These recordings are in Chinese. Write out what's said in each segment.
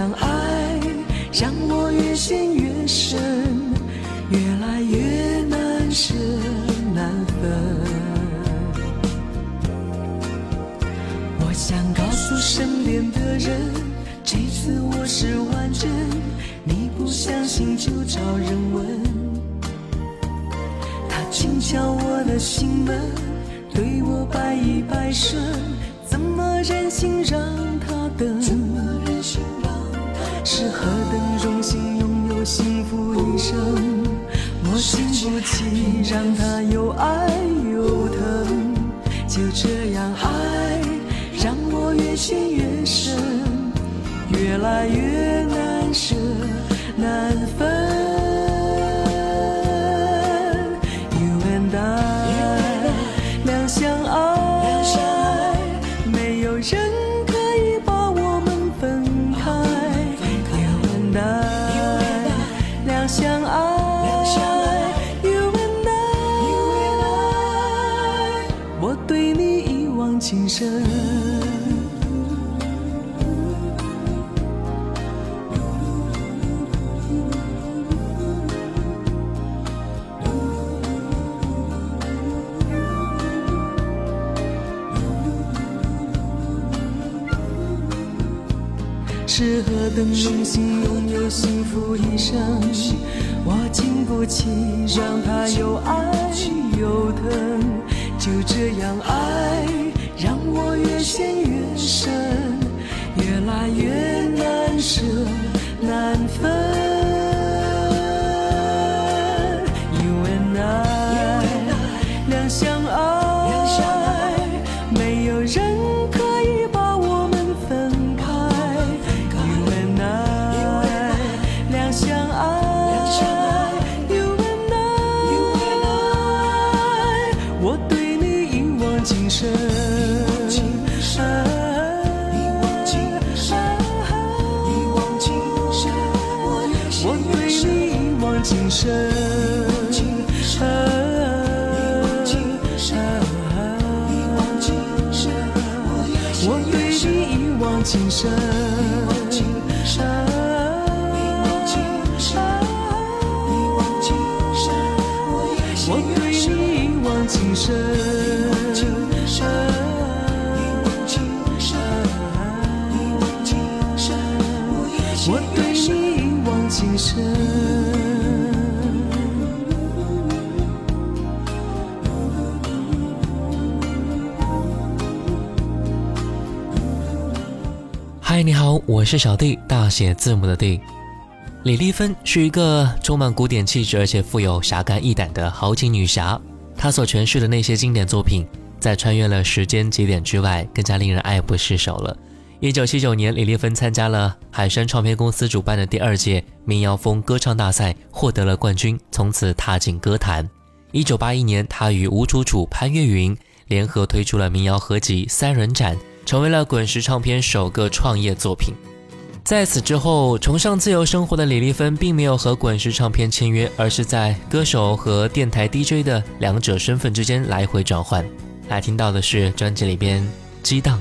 让爱让我越陷越深，越来越难舍难分。我想告诉身边的人，这次我是完整，你不相信就找人问。他轻敲我的心门，对我百依百顺，怎么忍心让他等？是何等荣幸拥有幸福一生，我经不起让他又爱又疼，就这样爱让我越陷越深，越来越难舍难分。身。是何等荣幸拥有幸福一生，我经不起让他又爱又疼，就这样爱。让我越陷越深越来越难舍难分。you and i 两相爱没有人啊，我对你一往情深。嗨，你好，我是小弟，大写字母的弟。李丽芬是一个充满古典气质，而且富有侠肝义胆的豪情女侠。她所诠释的那些经典作品，在穿越了时间节点之外，更加令人爱不释手了。一九七九年，李丽芬参加了海山唱片公司主办的第二届民谣风歌唱大赛，获得了冠军，从此踏进歌坛。一九八一年，她与吴楚楚、潘越云联合推出了民谣合集《三人展》。成为了滚石唱片首个创业作品。在此之后，崇尚自由生活的李丽芬并没有和滚石唱片签约，而是在歌手和电台 DJ 的两者身份之间来回转换。来听到的是专辑里边《激荡》。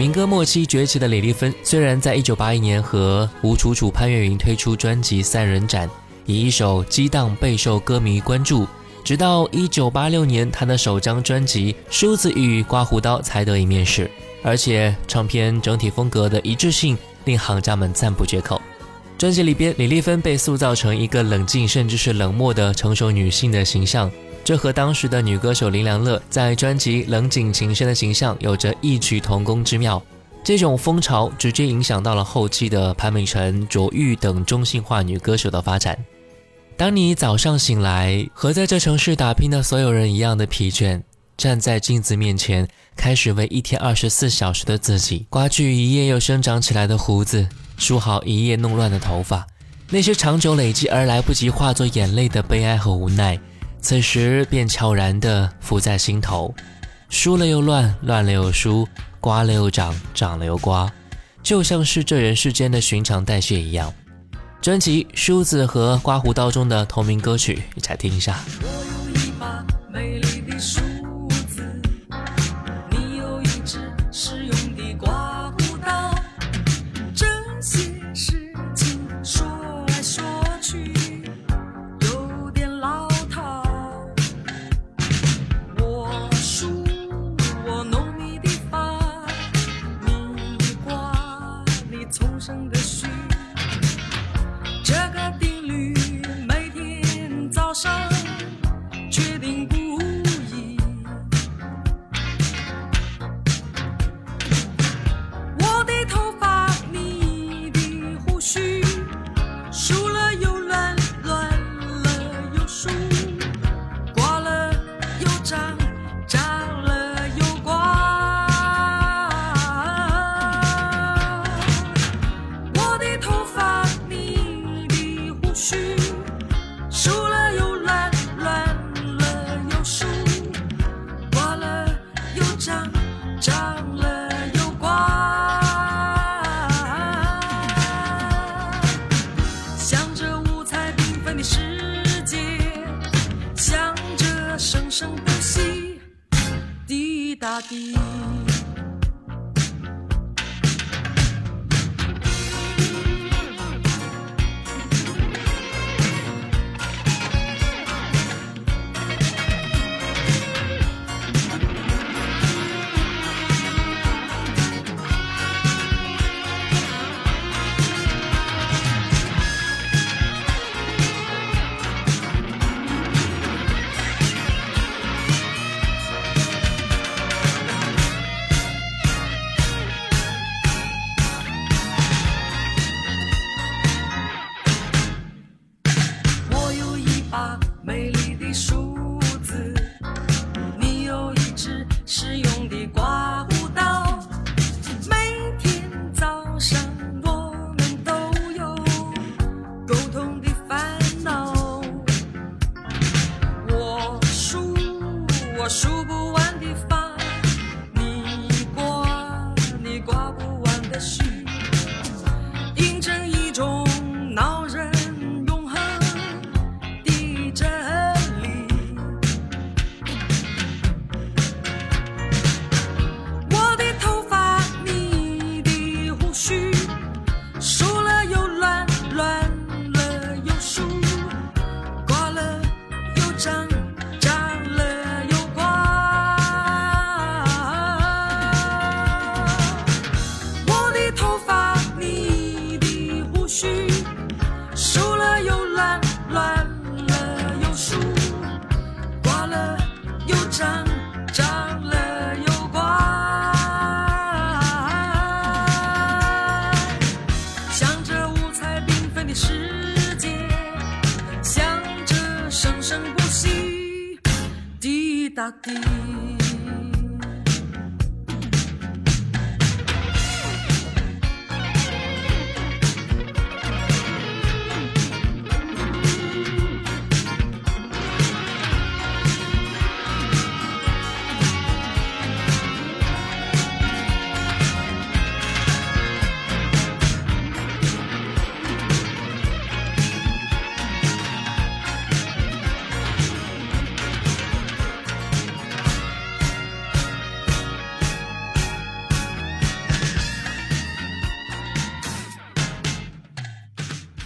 民歌末期崛起的李丽芬，虽然在一九八一年和吴楚楚、潘越云推出专辑《三人展》，以一首《激荡》备受歌迷关注，直到一九八六年，她的首张专辑《梳子与刮胡刀》才得以面世，而且唱片整体风格的一致性令行家们赞不绝口。专辑里边，李丽芬被塑造成一个冷静甚至是冷漠的成熟女性的形象。这和当时的女歌手林良乐在专辑《冷井情深》的形象有着异曲同工之妙。这种风潮直接影响到了后期的潘美辰、卓玉等中性化女歌手的发展。当你早上醒来，和在这城市打拼的所有人一样的疲倦，站在镜子面前，开始为一天二十四小时的自己刮去一夜又生长起来的胡子，梳好一夜弄乱的头发，那些长久累积而来不及化作眼泪的悲哀和无奈。此时便悄然地浮在心头，输了又乱，乱了又输，刮了又长，长了又刮，就像是这人世间的寻常代谢一样。专辑《梳子和刮胡刀》中的同名歌曲，一起来听一下。我有一把美丽的梳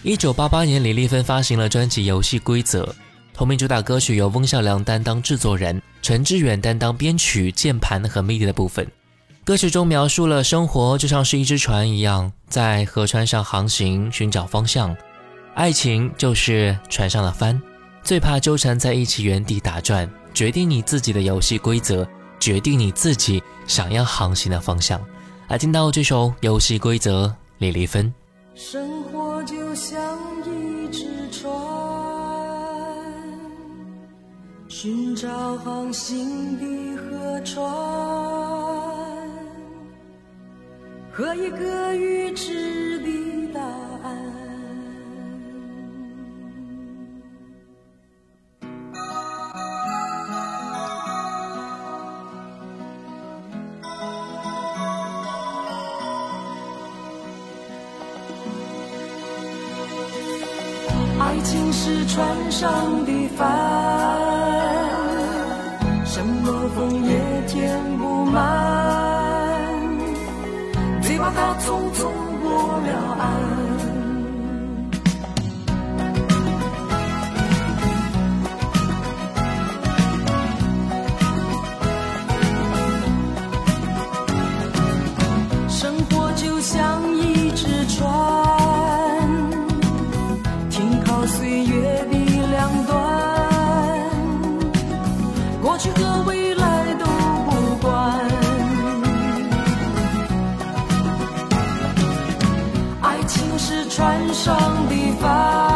一九八八年，李丽芬发行了专辑《游戏规则》，同名主打歌曲由翁孝良担当制作人，陈志远担当编曲、键盘和 MIDI 的部分。歌曲中描述了生活就像是一只船一样，在河川上航行，寻找方向；爱情就是船上的帆，最怕纠缠在一起原地打转。决定你自己的游戏规则，决定你自己想要航行的方向。来听到这首《游戏规则》，李丽芬。生寻找航行的河川。和一个预知的答案。爱情是船上的帆，把它匆匆过了岸。生活就像一只船，停靠岁月的两端，过去和未。上的帆，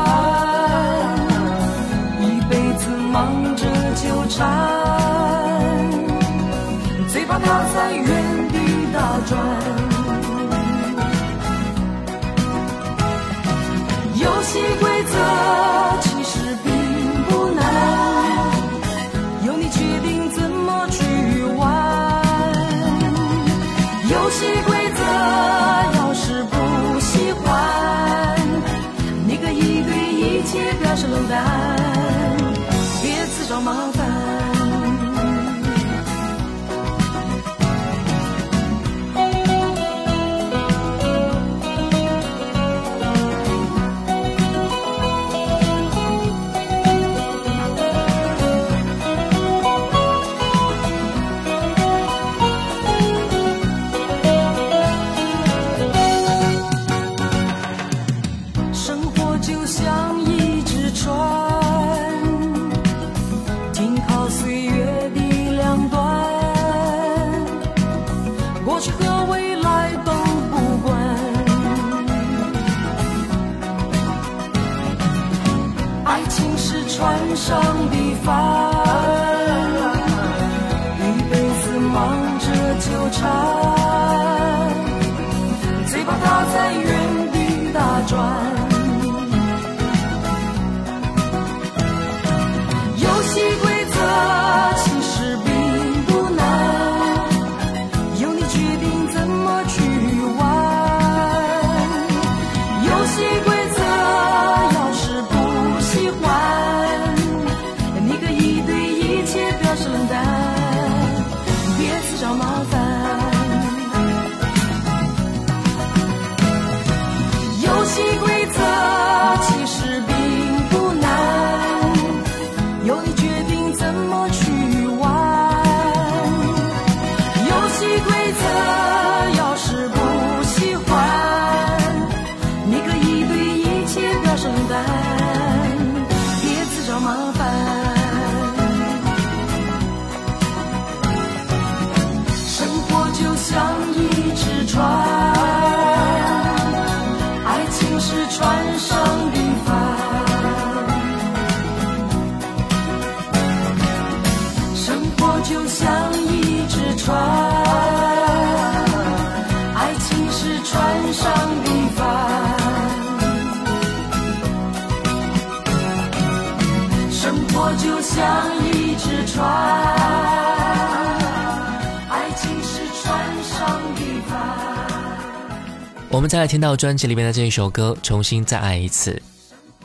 我们再来听到专辑里面的这一首歌《重新再爱一次》。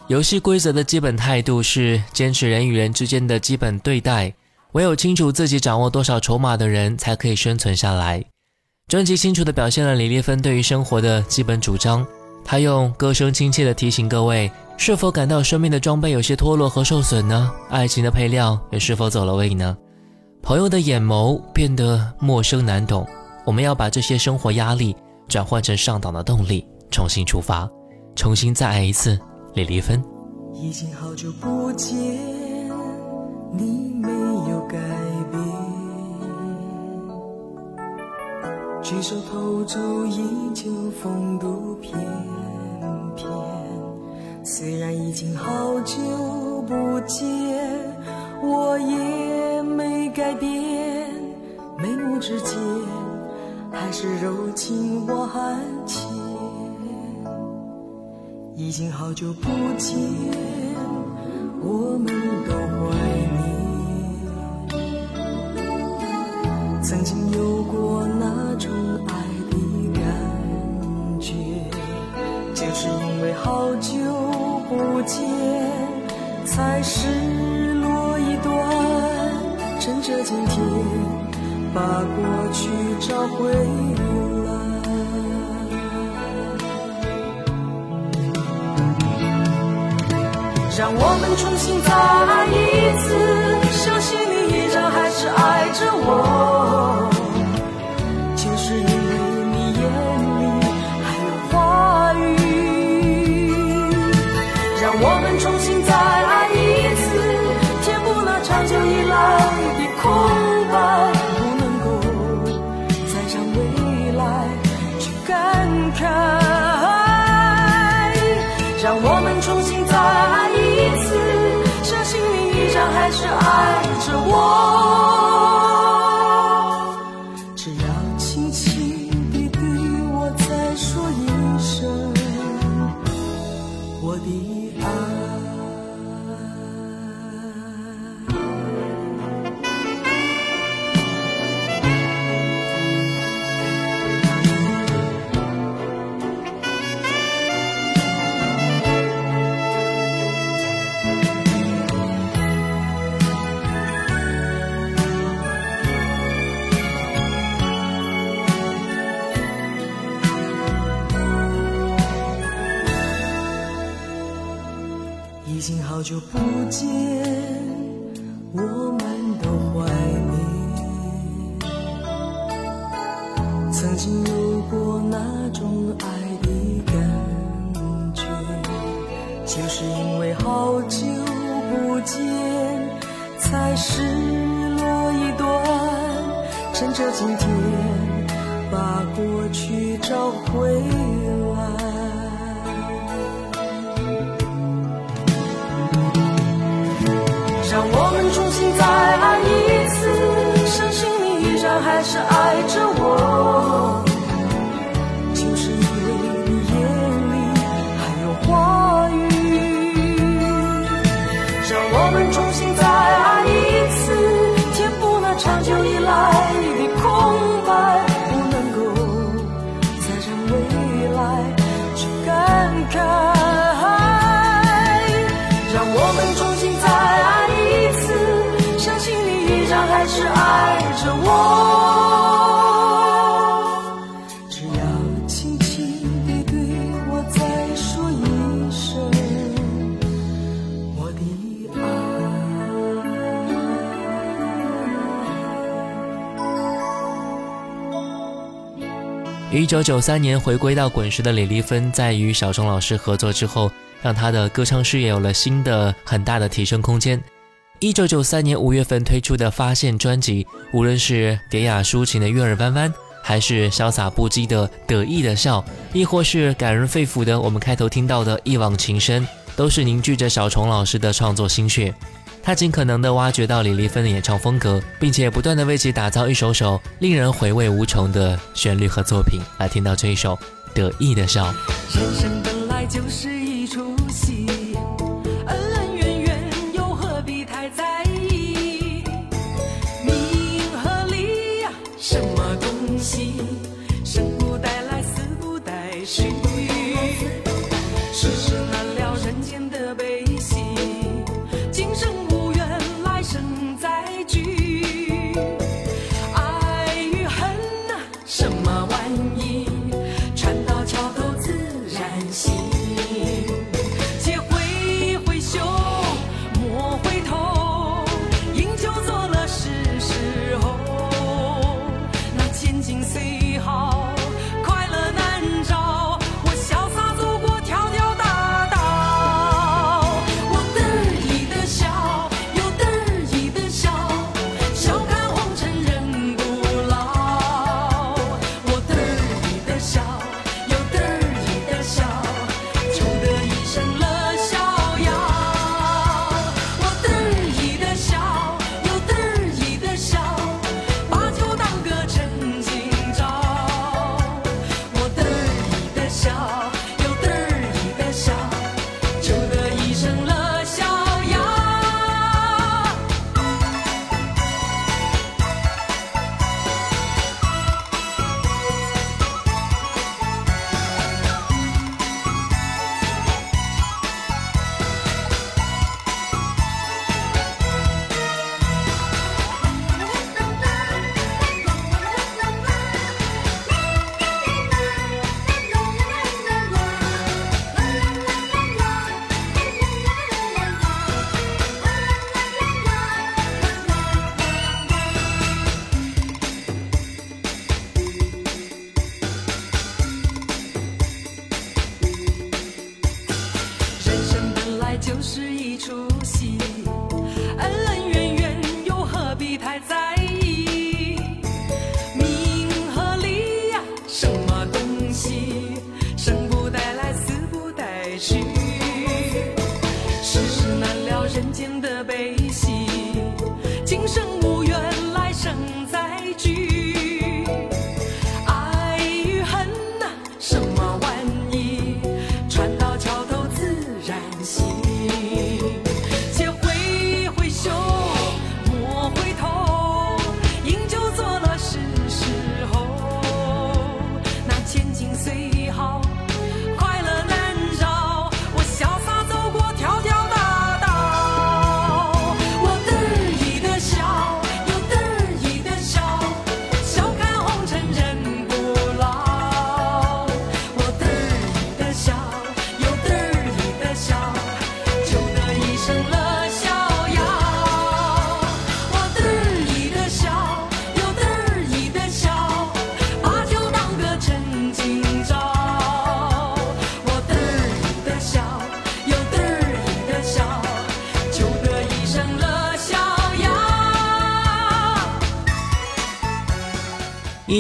游戏规则的基本态度是坚持人与人之间的基本对待，唯有清楚自己掌握多少筹码的人才可以生存下来。专辑清楚地表现了李丽芬对于生活的基本主张，她用歌声亲切地提醒各位：是否感到生命的装备有些脱落和受损呢？爱情的配料也是否走了味呢？朋友的眼眸变得陌生难懂，我们要把这些生活压力转换成上档的动力，重新出发，重新再爱一次。李丽芬，已经好久不见，你没有改变，举手投足依旧风度翩翩。虽然已经好久不见，我也没改变，眉目之间还是柔情万千。已经好久不见，我们都怀念曾经有过那种爱的感觉，就是因为好久不见，才失落一段，趁着今天把过去找回来。让我们重新再爱一次，相信你依然还是爱着我，久不见，我们都怀念。曾经有过那种爱的感觉，就是因为好久不见，才失落一段，趁着今天把过去找回。是爱着我，就是九九三年回归到滚石的李丽芬，在与小虫老师合作之后，让她的歌唱事业有了新的很大的提升空间。一九九三年五月份推出的《发现》专辑，无论是典雅抒情的《月儿弯弯》，还是潇洒不羁的《得意的笑》，亦或是感人肺腑的我们开头听到的一往情深，都是凝聚着小虫老师的创作心血。他尽可能地挖掘到李丽芬的演唱风格，并且不断地为其打造一首首令人回味无穷的旋律和作品。来听到这一首《得意的笑》。人生本来就是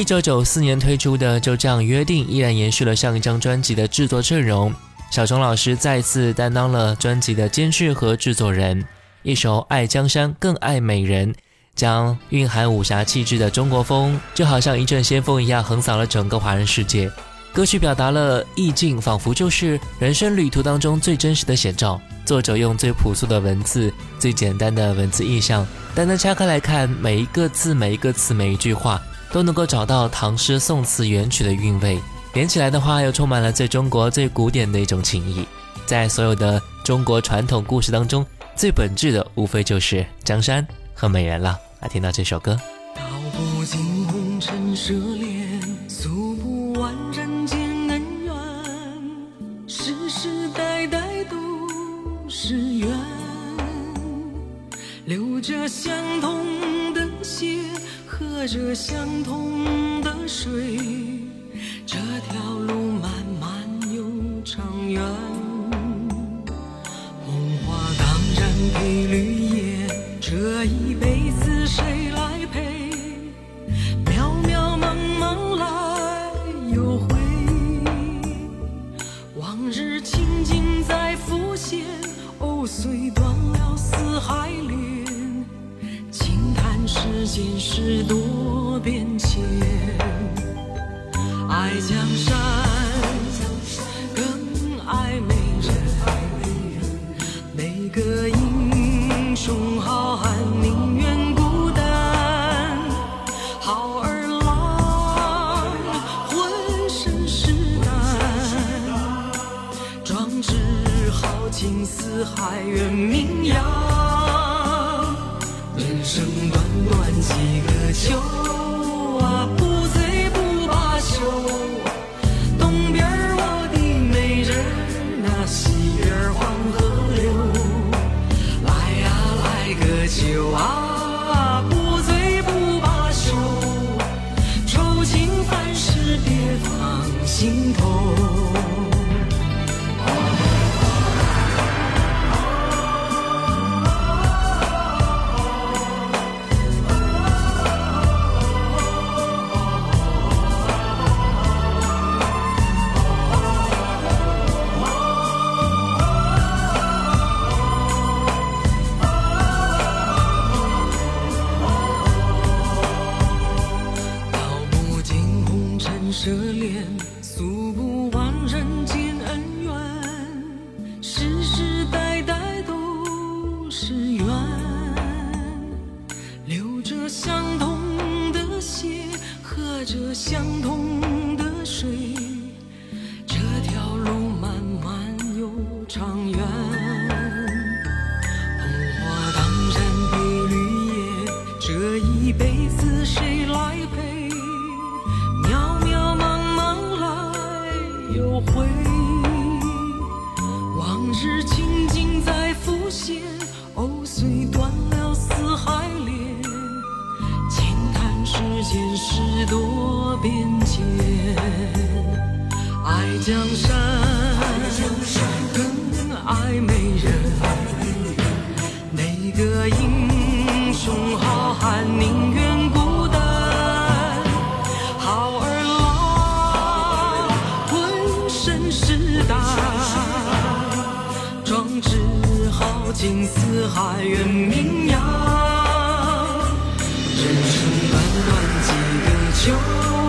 一九九四年推出的《就这样约定》依然延续了上一张专辑的制作阵容，小虫老师再次担当了专辑的监制和制作人。一首《爱江山更爱美人》，将蕴含武侠气质的中国风，就好像一阵先锋一样横扫了整个华人世界。歌曲表达了意境，仿佛就是人生旅途当中最真实的写照。作者用最朴素的文字、最简单的文字意象，单单拆开来看，每一个字、每一个词、每一句话。都能够找到唐诗宋词元曲的韵味，连起来的话又充满了最中国最古典的一种情谊。在所有的中国传统故事当中，最本质的无非就是江山和美人了。来听到这首歌。道不尽红尘舍恋，诉不完人间恩怨，世世代代都是缘，流着相同的血。喝着相同的水，四海远名扬。人生短短几个秋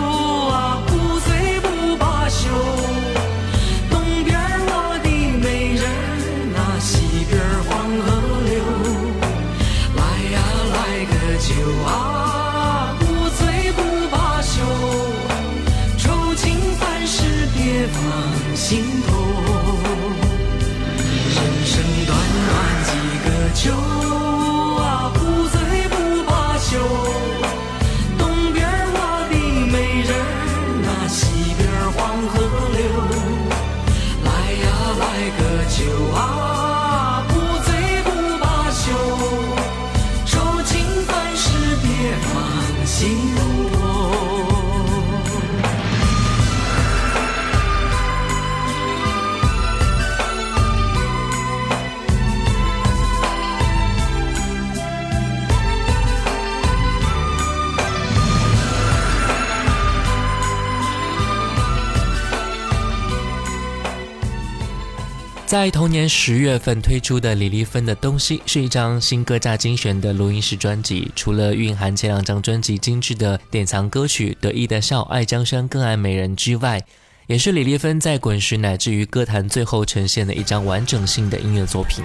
在同年十月份推出的李丽芬的《东西》是一张新歌加精选的录音室专辑，除了蕴含前两张专辑精致的典藏歌曲《得意的笑》《爱江山更爱美人》之外，也是李丽芬在滚石乃至于歌坛最后呈现的一张完整性的音乐作品。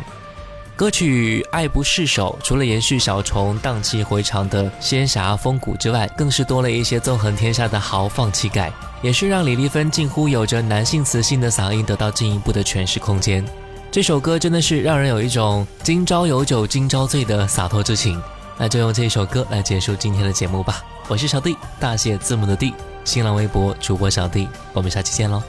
歌曲《爱不释手》除了延续小虫荡气回肠的仙侠风骨之外，更是多了一些纵横天下的豪放气概，也是让李丽芬近乎有着男性磁性的嗓音得到进一步的诠释空间。这首歌真的是让人有一种今朝有酒今朝醉的洒脱之情。那就用这首歌来结束今天的节目吧。我是小弟，大写字母的 D，新浪微博主播小弟，我们下期见喽。